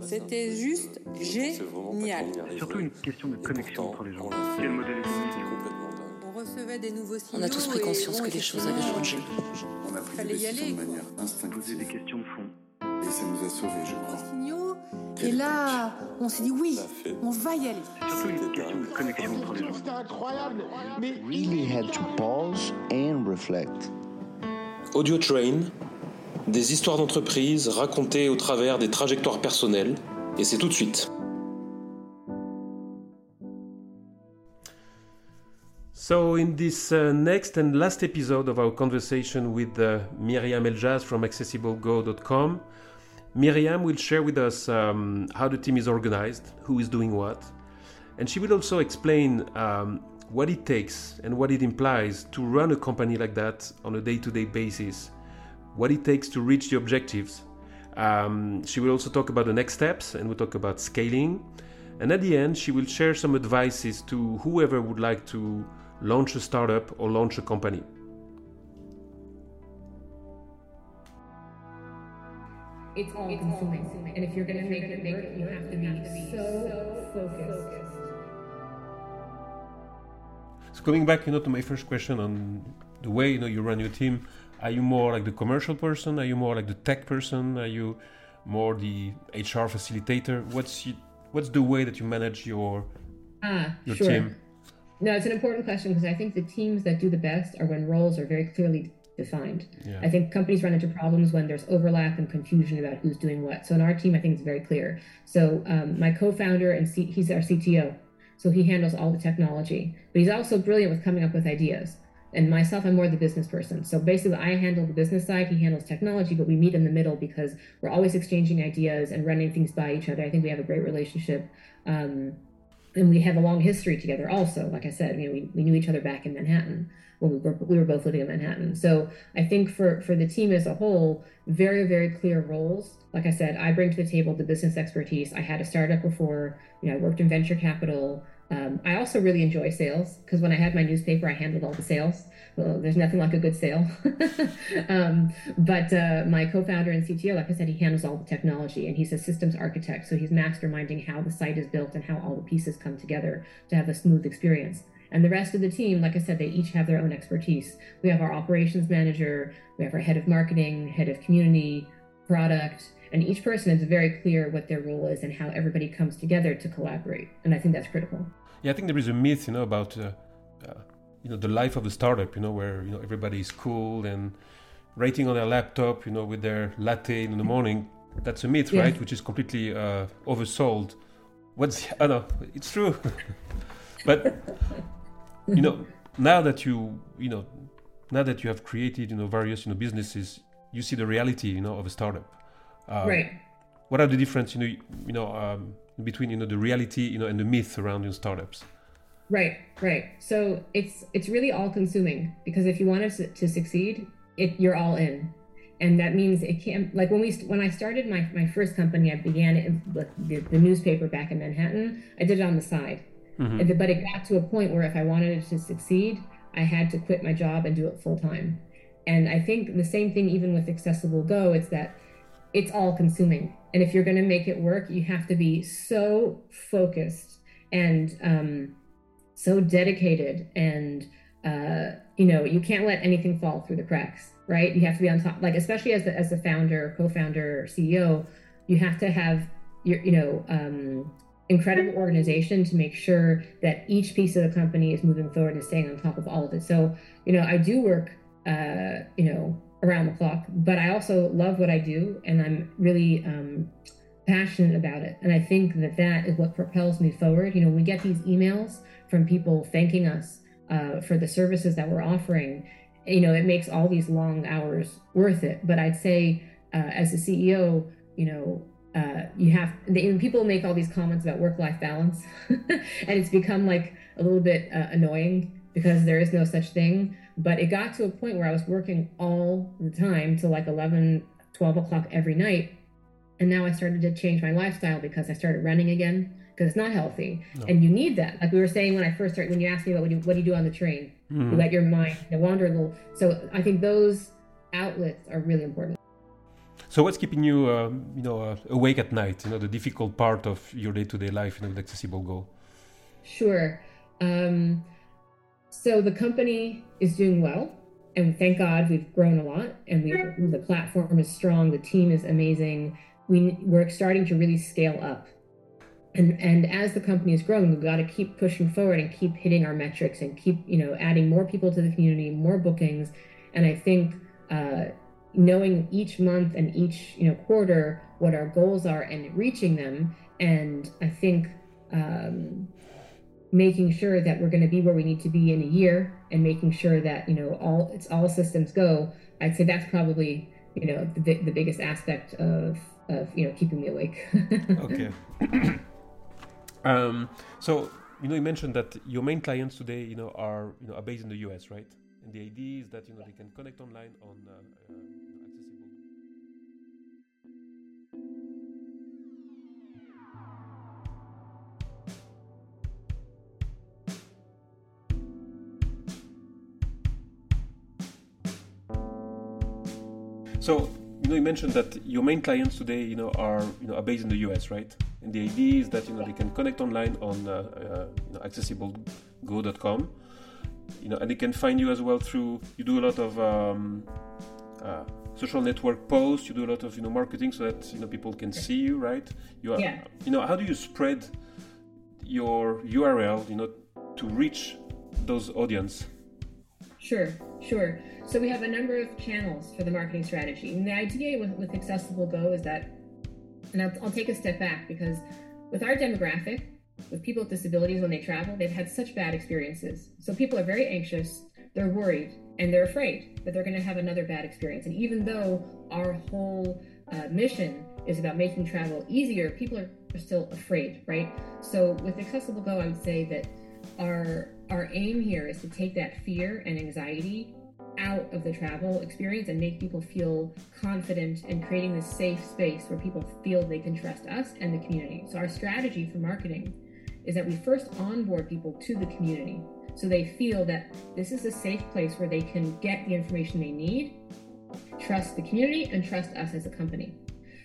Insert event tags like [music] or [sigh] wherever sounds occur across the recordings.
C'était juste génial. Surtout une question de connexion entre les gens. Quel modèle On recevait des nouveaux signaux. On a tous pris conscience que les choses avaient changé. On a pris Fallait des y décisions aller, de manière Poser instinctive des questions de fond. et ça nous a sauvés, je crois. signaux. Et là, on s'est dit oui, on va y aller. Surtout une question de connexion entre les gens. C'était incroyable, mais really had to pause and reflect. Audio Train, des histoires d'entreprise racontées au travers des trajectoires personnelles, et c'est tout de suite. So, in this uh, next and last episode of our conversation with uh, Miriam Eljas from accessiblego.com, Miriam will share with us um, how the team is organized, who is doing what, and she will also explain um, what it takes and what it implies to run a company like that on a day to day basis, what it takes to reach the objectives. Um, she will also talk about the next steps and we'll talk about scaling. And at the end, she will share some advices to whoever would like to launch a startup or launch a company. It's all consuming. And if you're going to make it work, you have to be so focused. So coming back, you know, to my first question on the way you know you run your team, are you more like the commercial person? Are you more like the tech person? Are you more the HR facilitator? What's you, what's the way that you manage your Ah, your sure. team? No, it's an important question because I think the teams that do the best are when roles are very clearly defined. Yeah. I think companies run into problems when there's overlap and confusion about who's doing what. So in our team, I think it's very clear. So um, my co-founder and C- he's our CTO, so he handles all the technology, but he's also brilliant with coming up with ideas. And myself, I'm more the business person. So basically, I handle the business side, he handles technology, but we meet in the middle because we're always exchanging ideas and running things by each other. I think we have a great relationship. Um, and we have a long history together also like i said you know we, we knew each other back in manhattan when we were, we were both living in manhattan so i think for for the team as a whole very very clear roles like i said i bring to the table the business expertise i had a startup before you know i worked in venture capital um, i also really enjoy sales because when i had my newspaper i handled all the sales well, there's nothing like a good sale. [laughs] um, but uh, my co-founder and CTO, like I said, he handles all the technology, and he's a systems architect. So he's masterminding how the site is built and how all the pieces come together to have a smooth experience. And the rest of the team, like I said, they each have their own expertise. We have our operations manager, we have our head of marketing, head of community, product, and each person is very clear what their role is and how everybody comes together to collaborate. And I think that's critical. Yeah, I think there is a myth, you know, about uh, uh, you know the life of a startup, you know, where you know everybody is cool and writing on their laptop, you know, with their latte in the morning. That's a myth, Yeah. right? Which is completely uh, oversold. What's I know it's true, but you know now that you you know now that you have created you know various you know businesses, you see the reality you know of a startup. Um, right. What are the difference you know you know um, between you know the reality you know and the myth around your startups? Right, right. So it's it's really all consuming because if you want to, to succeed, it you're all in, and that means it can't like when we st- when I started my my first company, I began it with the, the newspaper back in Manhattan. I did it on the side, the- but it got to a point where if I wanted it to succeed, I had to quit my job and do it full time. And I think the same thing even with Accessible Go, it's that it's all consuming. And if you're going to make it work, you have to be so focused and um, so dedicated. And, uh, you know, you can't let anything fall through the cracks, right? You have to be on top, like, especially as the, as the founder, co founder, CEO, you have to have your, you know, um, incredible organization to make sure that each piece of the company is moving forward and staying on top of all of it. So, you know, I do work, uh, you know, around the clock, but I also love what I do and I'm really um, passionate about it. And I think that that is what propels me forward. You know, we get these emails from people thanking us uh, for the services that we're offering. You know, it makes all these long hours worth it. But I'd say, uh, as a CEO, you know, uh, you have people make all these comments about work-life balance, [laughs] and it's become like a little bit uh, annoying because there is no such thing. But it got to a point where I was working all the time till like 11, 12 o'clock every night. And now I started to change my lifestyle because I started running again because it's not healthy. No. And you need that. Like we were saying when I first started, when you asked me about what do you, what do, you do on the train, you Mhm. let your mind wander a little. So I think those outlets are really important. So what's keeping you, um, you know, uh, awake at night? You know, the difficult part of your day-to-day life, you know, with Accessible Go. Sure. Um, so the company is doing well, and thank God we've grown a lot, and we the platform is strong, the team is amazing. We we're starting to really scale up, and and as the company is growing, we've got to keep pushing forward and keep hitting our metrics and keep you know adding more people to the community, more bookings, and I think. Uh, knowing each month and each you know quarter what our goals are and reaching them and i think um, making sure that we're going to be where we need to be in a year and making sure that you know all it's all systems go i'd say that's probably you know the, the biggest aspect of of you know keeping me awake. [laughs] Okay. [clears throat] Um, so you know you mentioned that your main clients today you know are you know are based in the us right? And the idea is that you know they can connect online on uh, uh, So you know, you mentioned that your main clients today, you know, are you know are based in the US, right? And the idea is that you know they can connect online on uh, uh, you know, accessiblego.com, you know, and they can find you as well through. You do a lot of um, uh, social network posts. You do a lot of you know marketing so that you know people can see you, right? You are, yeah. you know, how do you spread your URL, you know, to reach those audience? Sure, sure. So we have a number of channels for the marketing strategy. And the idea with, with Accessible Go is that, and I'll, I'll take a step back because with our demographic, with people with disabilities when they travel, they've had such bad experiences. So people are very anxious, they're worried, and they're afraid that they're going to have another bad experience. And even though our whole uh, mission is about making travel easier, people are, are still afraid, right? So with Accessible Go, I would say that our our aim here is to take that fear and anxiety out of the travel experience and make people feel confident in creating this safe space where people feel they can trust us and the community. So our strategy for marketing is that we first onboard people to the community so they feel that this is a safe place where they can get the information they need, trust the community and trust us as a company.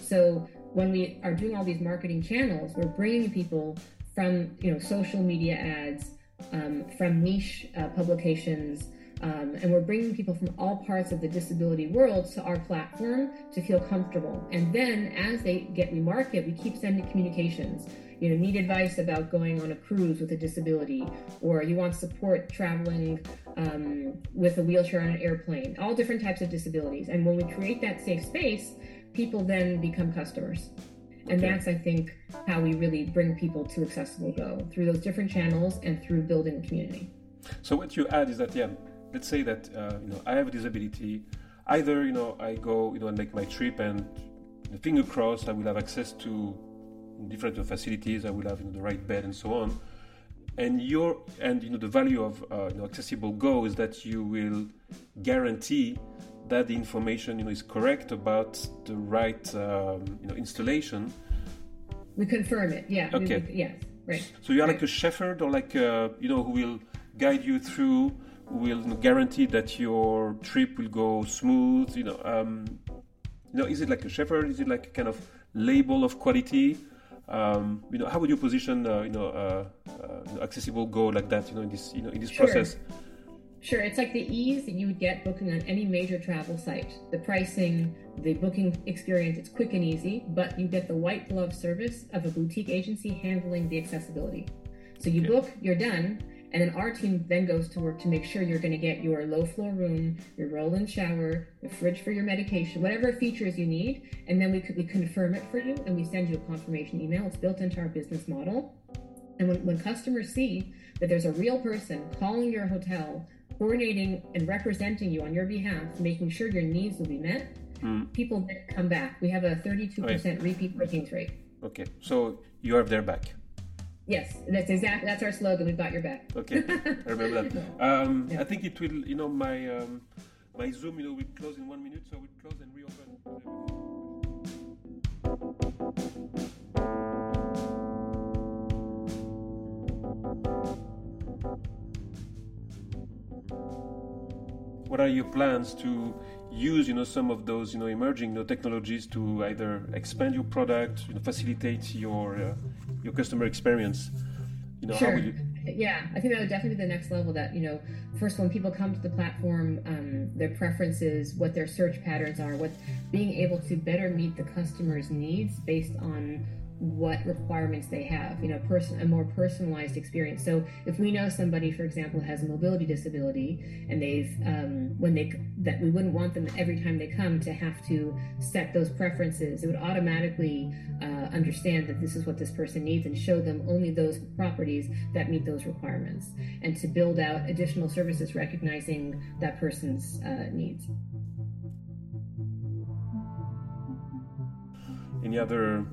So when we are doing all these marketing channels, we're bringing people from you know social media ads, um, from niche uh, publications, um, and we're bringing people from all parts of the disability world to our platform to feel comfortable. And then as they get remarket, we keep sending communications. You know, need advice about going on a cruise with a disability, or you want support traveling um, with a wheelchair on an airplane, all different types of disabilities. And when we create that safe space, people then become customers. And okay. that's, I think, how we really bring people to Accessible Go through those different channels and through building a community. So what you add is that, yeah, let's say that uh, you know I have a disability. Either you know I go you know and make my trip and finger crossed I will have access to different facilities. I will have you know, the right bed and so on. And your and you know the value of uh, you know, accessible Go is that you will guarantee that the information you know is correct about the right um, you know installation. We confirm it. Yeah. Okay. We, yes. Right. So you are right. like a shepherd, or like a, uh, you know who will guide you through will guarantee that your trip will go smooth. You know, um, you know, is it like a shepherd? Is it like a kind of label of quality? Um, you know, how would you position, uh, you know, uh, uh, accessible Go like that? You know, in this, you know, in this sure. process. Sure, it's like the ease that you would get booking on any major travel site. The pricing, the booking experience, it's quick and easy, but you get the white glove service of a boutique agency handling the accessibility. So you yeah. book, you're done, and then our team then goes to work to make sure you're going to get your low floor room, your roll in shower, the fridge for your medication, whatever features you need. And then we, we confirm it for you and we send you a confirmation email. It's built into our business model. And when, when customers see that there's a real person calling your hotel, coordinating and representing you on your behalf, making sure your needs will be met, mm. people come back. We have a 32% repeat bookings rate. Okay, so you have their back. Yes, that's exactly that's our slogan. We've got your back. Okay, I remember that. Um, yeah. I think it will. You know, my um, my Zoom, you know, will close in one minute, so we'll close and reopen. What are your plans to use you know some of those you know emerging you know, technologies to either expand your product, you know, facilitate your uh, your customer experience. You know, sure. You... Yeah, I think that would definitely be the next level. That you know, first when people come to the platform, um, their preferences, what their search patterns are, what being able to better meet the customer's needs based on what requirements they have you know person a more personalized experience. So if we know somebody for example has a mobility disability and they've um, when they that we wouldn't want them every time they come to have to set those preferences it would automatically uh, understand that this is what this person needs and show them only those properties that meet those requirements and to build out additional services recognizing that person's uh, needs. Any other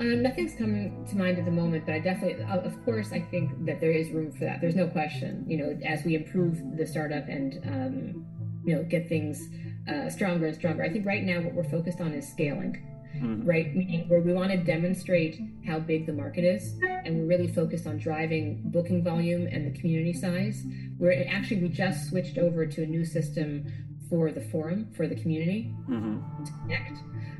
um, nothing's coming to mind at the moment, but I definitely, of course, I think that there is room for that. There's no question. You know, as we improve the startup and um, you know get things uh, stronger and stronger. I think right now what we're focused on is scaling. Mm-hmm. Right, meaning where we want to demonstrate how big the market is, and we're really focused on driving booking volume and the community size. Where actually we just switched over to a new system for the forum for the community mm-hmm. to connect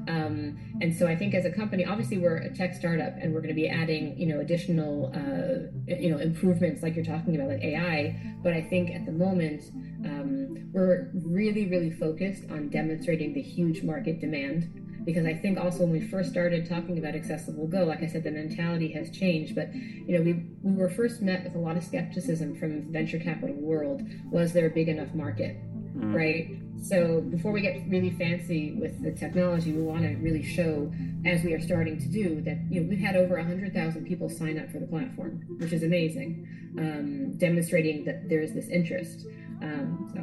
um, and so I think as a company, obviously we're a tech startup and we're going to be adding, you know, additional, uh, you know, improvements like you're talking about, like AI. But I think at the moment, um, we're really, really focused on demonstrating the huge market demand because I think also when we first started talking about accessible go, like I said, the mentality has changed. But you know, we we were first met with a lot of skepticism from venture capital world. Was there a big enough market? mm. right? So before we get really fancy with the technology, we want to really show, as we are starting to do, that you know we've had over hundred thousand people sign up for the platform, which is amazing, um, demonstrating that there is this interest. Um, so.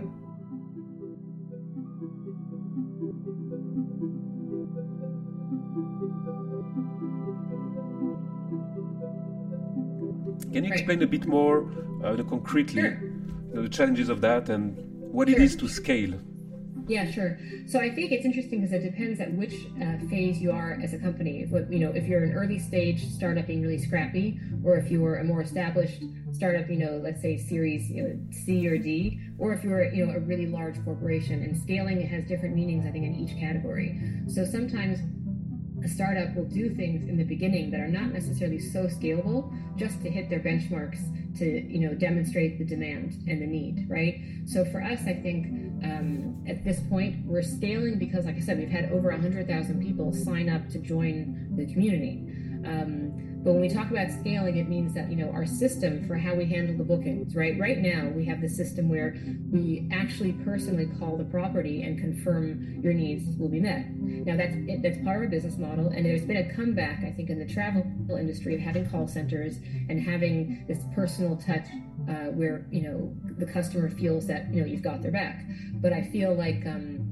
Can you explain a bit more uh, concretely sure. you know, the challenges of that and what sure. it is to scale. Yeah, sure. So I think it's interesting because it depends at which uh, phase you are as a company. If you know, if you're an early stage startup being really scrappy, or if you are a more established startup, you know, let's say Series you know, C or D, or if you're you know a really large corporation. And scaling has different meanings, I think, in each category. So sometimes a startup will do things in the beginning that are not necessarily so scalable just to hit their benchmarks to you know demonstrate the demand and the need right so for us i think um, at this point we're scaling because like i said we've had over 100000 people sign up to join the community um, but when we talk about scaling, it means that, you know, our system for how we handle the bookings, right? Right now, we have the system where we actually personally call the property and confirm your needs will be met. Now, that's that's part of our business model, and there's been a comeback, I think, in the travel industry of having call centers and having this personal touch uh, where, you know, the customer feels that, you know, you've got their back. But I feel like, um,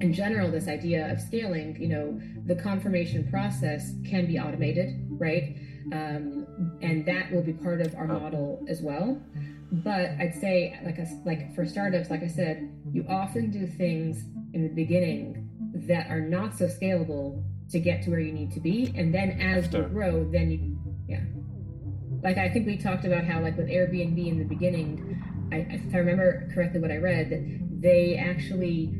in general, this idea of scaling, you know, the confirmation process can be automated, right? um, and that will be part of our model as well. But I'd say, like a, like for startups, like I said, you often do things in the beginning that are not so scalable to get to where you need to be, and then as After. you grow, then you. Like I think we talked about how, like with Airbnb in the beginning, I, if I remember correctly, what I read that they actually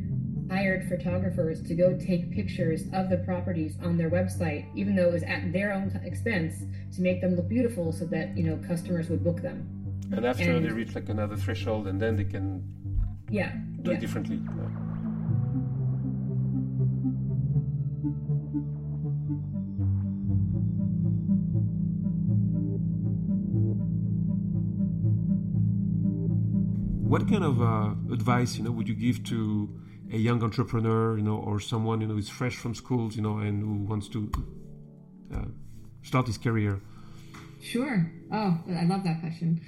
hired photographers to go take pictures of the properties on their website, even though it was at their own expense, to make them look beautiful so that you know customers would book them. And after and, they reach like another threshold, and then they can yeah do yeah. it differently. Yeah. What kind of uh, advice, you know, would you give to a young entrepreneur, you know, or someone you know who's fresh from schools, you know, and who wants to uh, start his career? Sure. Oh, I love that question.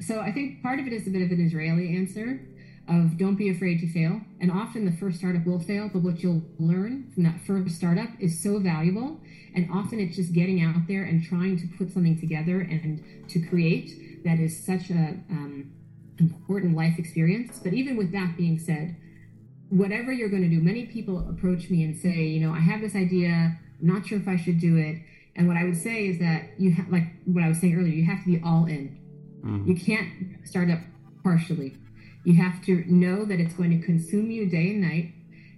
So I think part of it is a bit of an Israeli answer of don't be afraid to fail. And often the first startup will fail, but what you'll learn from that first startup is so valuable. And often it's just getting out there and trying to put something together and to create that is such a um, important life experience. But even with that being said, whatever you're going to do, many people approach me and say, you know, I have this idea, I'm not sure if I should do it. And what I would say is that you have, like what I was saying earlier, you have to be all in. Mm-hmm. You can't start up partially. You have to know that it's going to consume you day and night.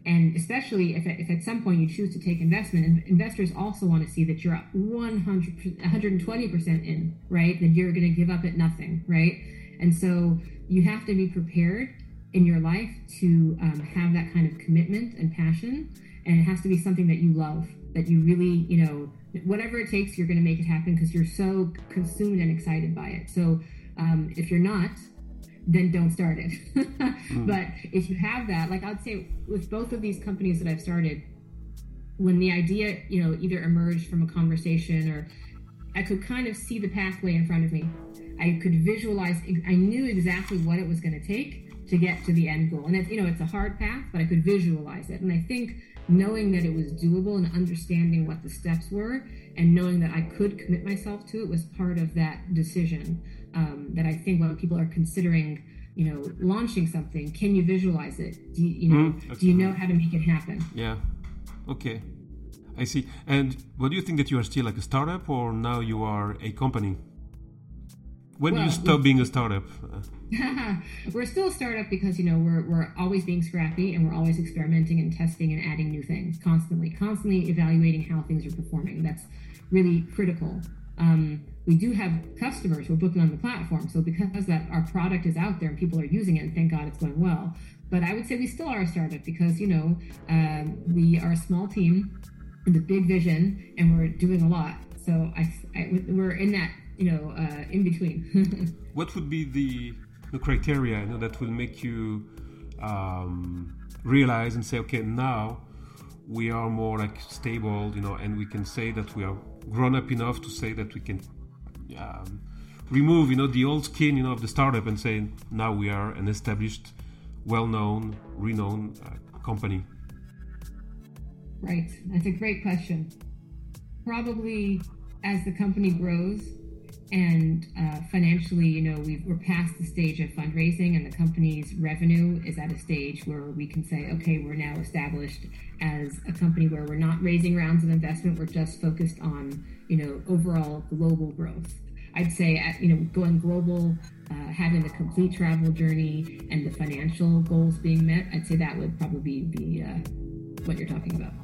And especially if, if at some point you choose to take investment, investors also want to see that you're 100, 120% in, right? That you're going to give up at nothing, right? And so you have to be prepared in your life to um, have that kind of commitment and passion. And it has to be something that you love, that you really, you know, whatever it takes, you're going to make it happen because you're so consumed and excited by it. So um, if you're not, then don't start it. [laughs] mm. But if you have that, like I'd say with both of these companies that I've started, when the idea, you know, either emerged from a conversation or I could kind of see the pathway in front of me. I could visualize, I knew exactly what it was going to take to get to the end goal. And it's, you know, it's a hard path, but I could visualize it. And I think knowing that it was doable and understanding what the steps were and knowing that I could commit myself to it was part of that decision. Um, that I think when people are considering, you know, launching something, can you visualize it? Do you, you know, mm, do you know how to make it happen? Yeah. Okay. I see. And what do you think that you are still like a startup or now you are a company? When well, do you stop being a startup? [laughs] we're still a startup because you know we're we're always being scrappy and we're always experimenting and testing and adding new things constantly, constantly evaluating how things are performing. That's really critical. Um, we do have customers who are booking on the platform, so because that our product is out there and people are using it, and thank God it's going well. But I would say we still are a startup because you know um, we are a small team with a big vision and we're doing a lot. So I, I we're in that you know, uh, in between. [laughs] what would be the the criteria you know, that will make you um, realize and say, okay, now we are more like stable, you know, and we can say that we are grown up enough to say that we can um, remove, you know, the old skin, you know, of the startup and say now we are an established, well-known, renowned uh, company. Right, that's a great question. Probably as the company grows, and uh, financially, you know, we are past the stage of fundraising, and the company's revenue is at a stage where we can say, okay, we're now established as a company where we're not raising rounds of investment. We're just focused on, you know, overall global growth. I'd say, at, you know, going global, uh, having the complete travel journey, and the financial goals being met. I'd say that would probably be uh, what you're talking about.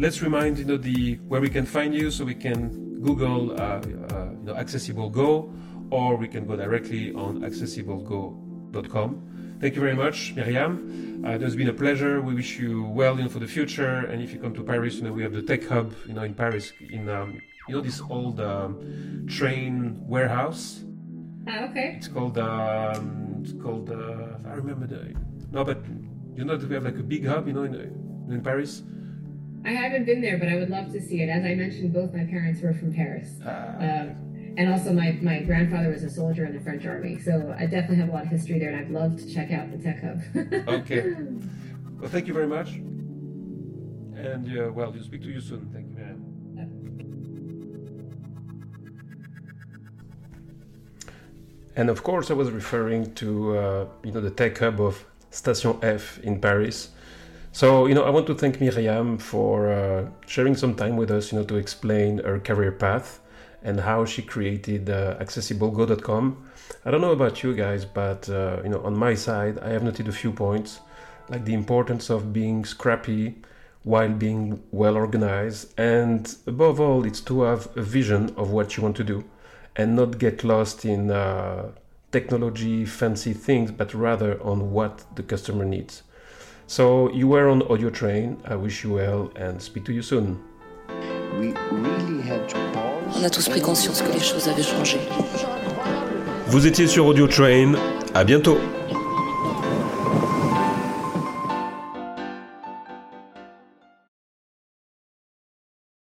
Let's remind you know the where we can find you. So we can google uh, uh, you know accessible go or we can go directly on accessiblego.com thank you very much miriam uh, it has been a pleasure. We wish you well you know, for the future. And if you come to paris you know we have the tech hub you know in paris in um, you know this old um, train warehouse. Uh, okay. It's called um, it's called uh, i remember the no but you know that we have like a big hub you know in, in paris I haven't been there, but I would love to see it. As I mentioned, both my parents were from Paris. Uh, and also, my, my grandfather was a soldier in the French army. So I definitely have a lot of history there, and I'd love to check out the Tech Hub. [laughs] okay. Well, thank you very much. And, uh, well, we'll speak to you soon. Thank you, man. And of course, I was referring to uh, you know the tech hub of Station F in Paris, so, you know, I want to thank Miriam for uh, sharing some time with us, you know, to explain her career path and how she created uh, accessiblego.com. I don't know about you guys, but, uh, you know, on my side, I have noted a few points, like the importance of being scrappy while being well organized. And above all, it's to have a vision of what you want to do and not get lost in uh, technology, fancy things, but rather on what the customer needs. So you were on Audio Train. I wish you well and speak to you soon. We really had to pause On a tous pris conscience que les choses avaient changé. Vous étiez sur Audio Train. À bientôt.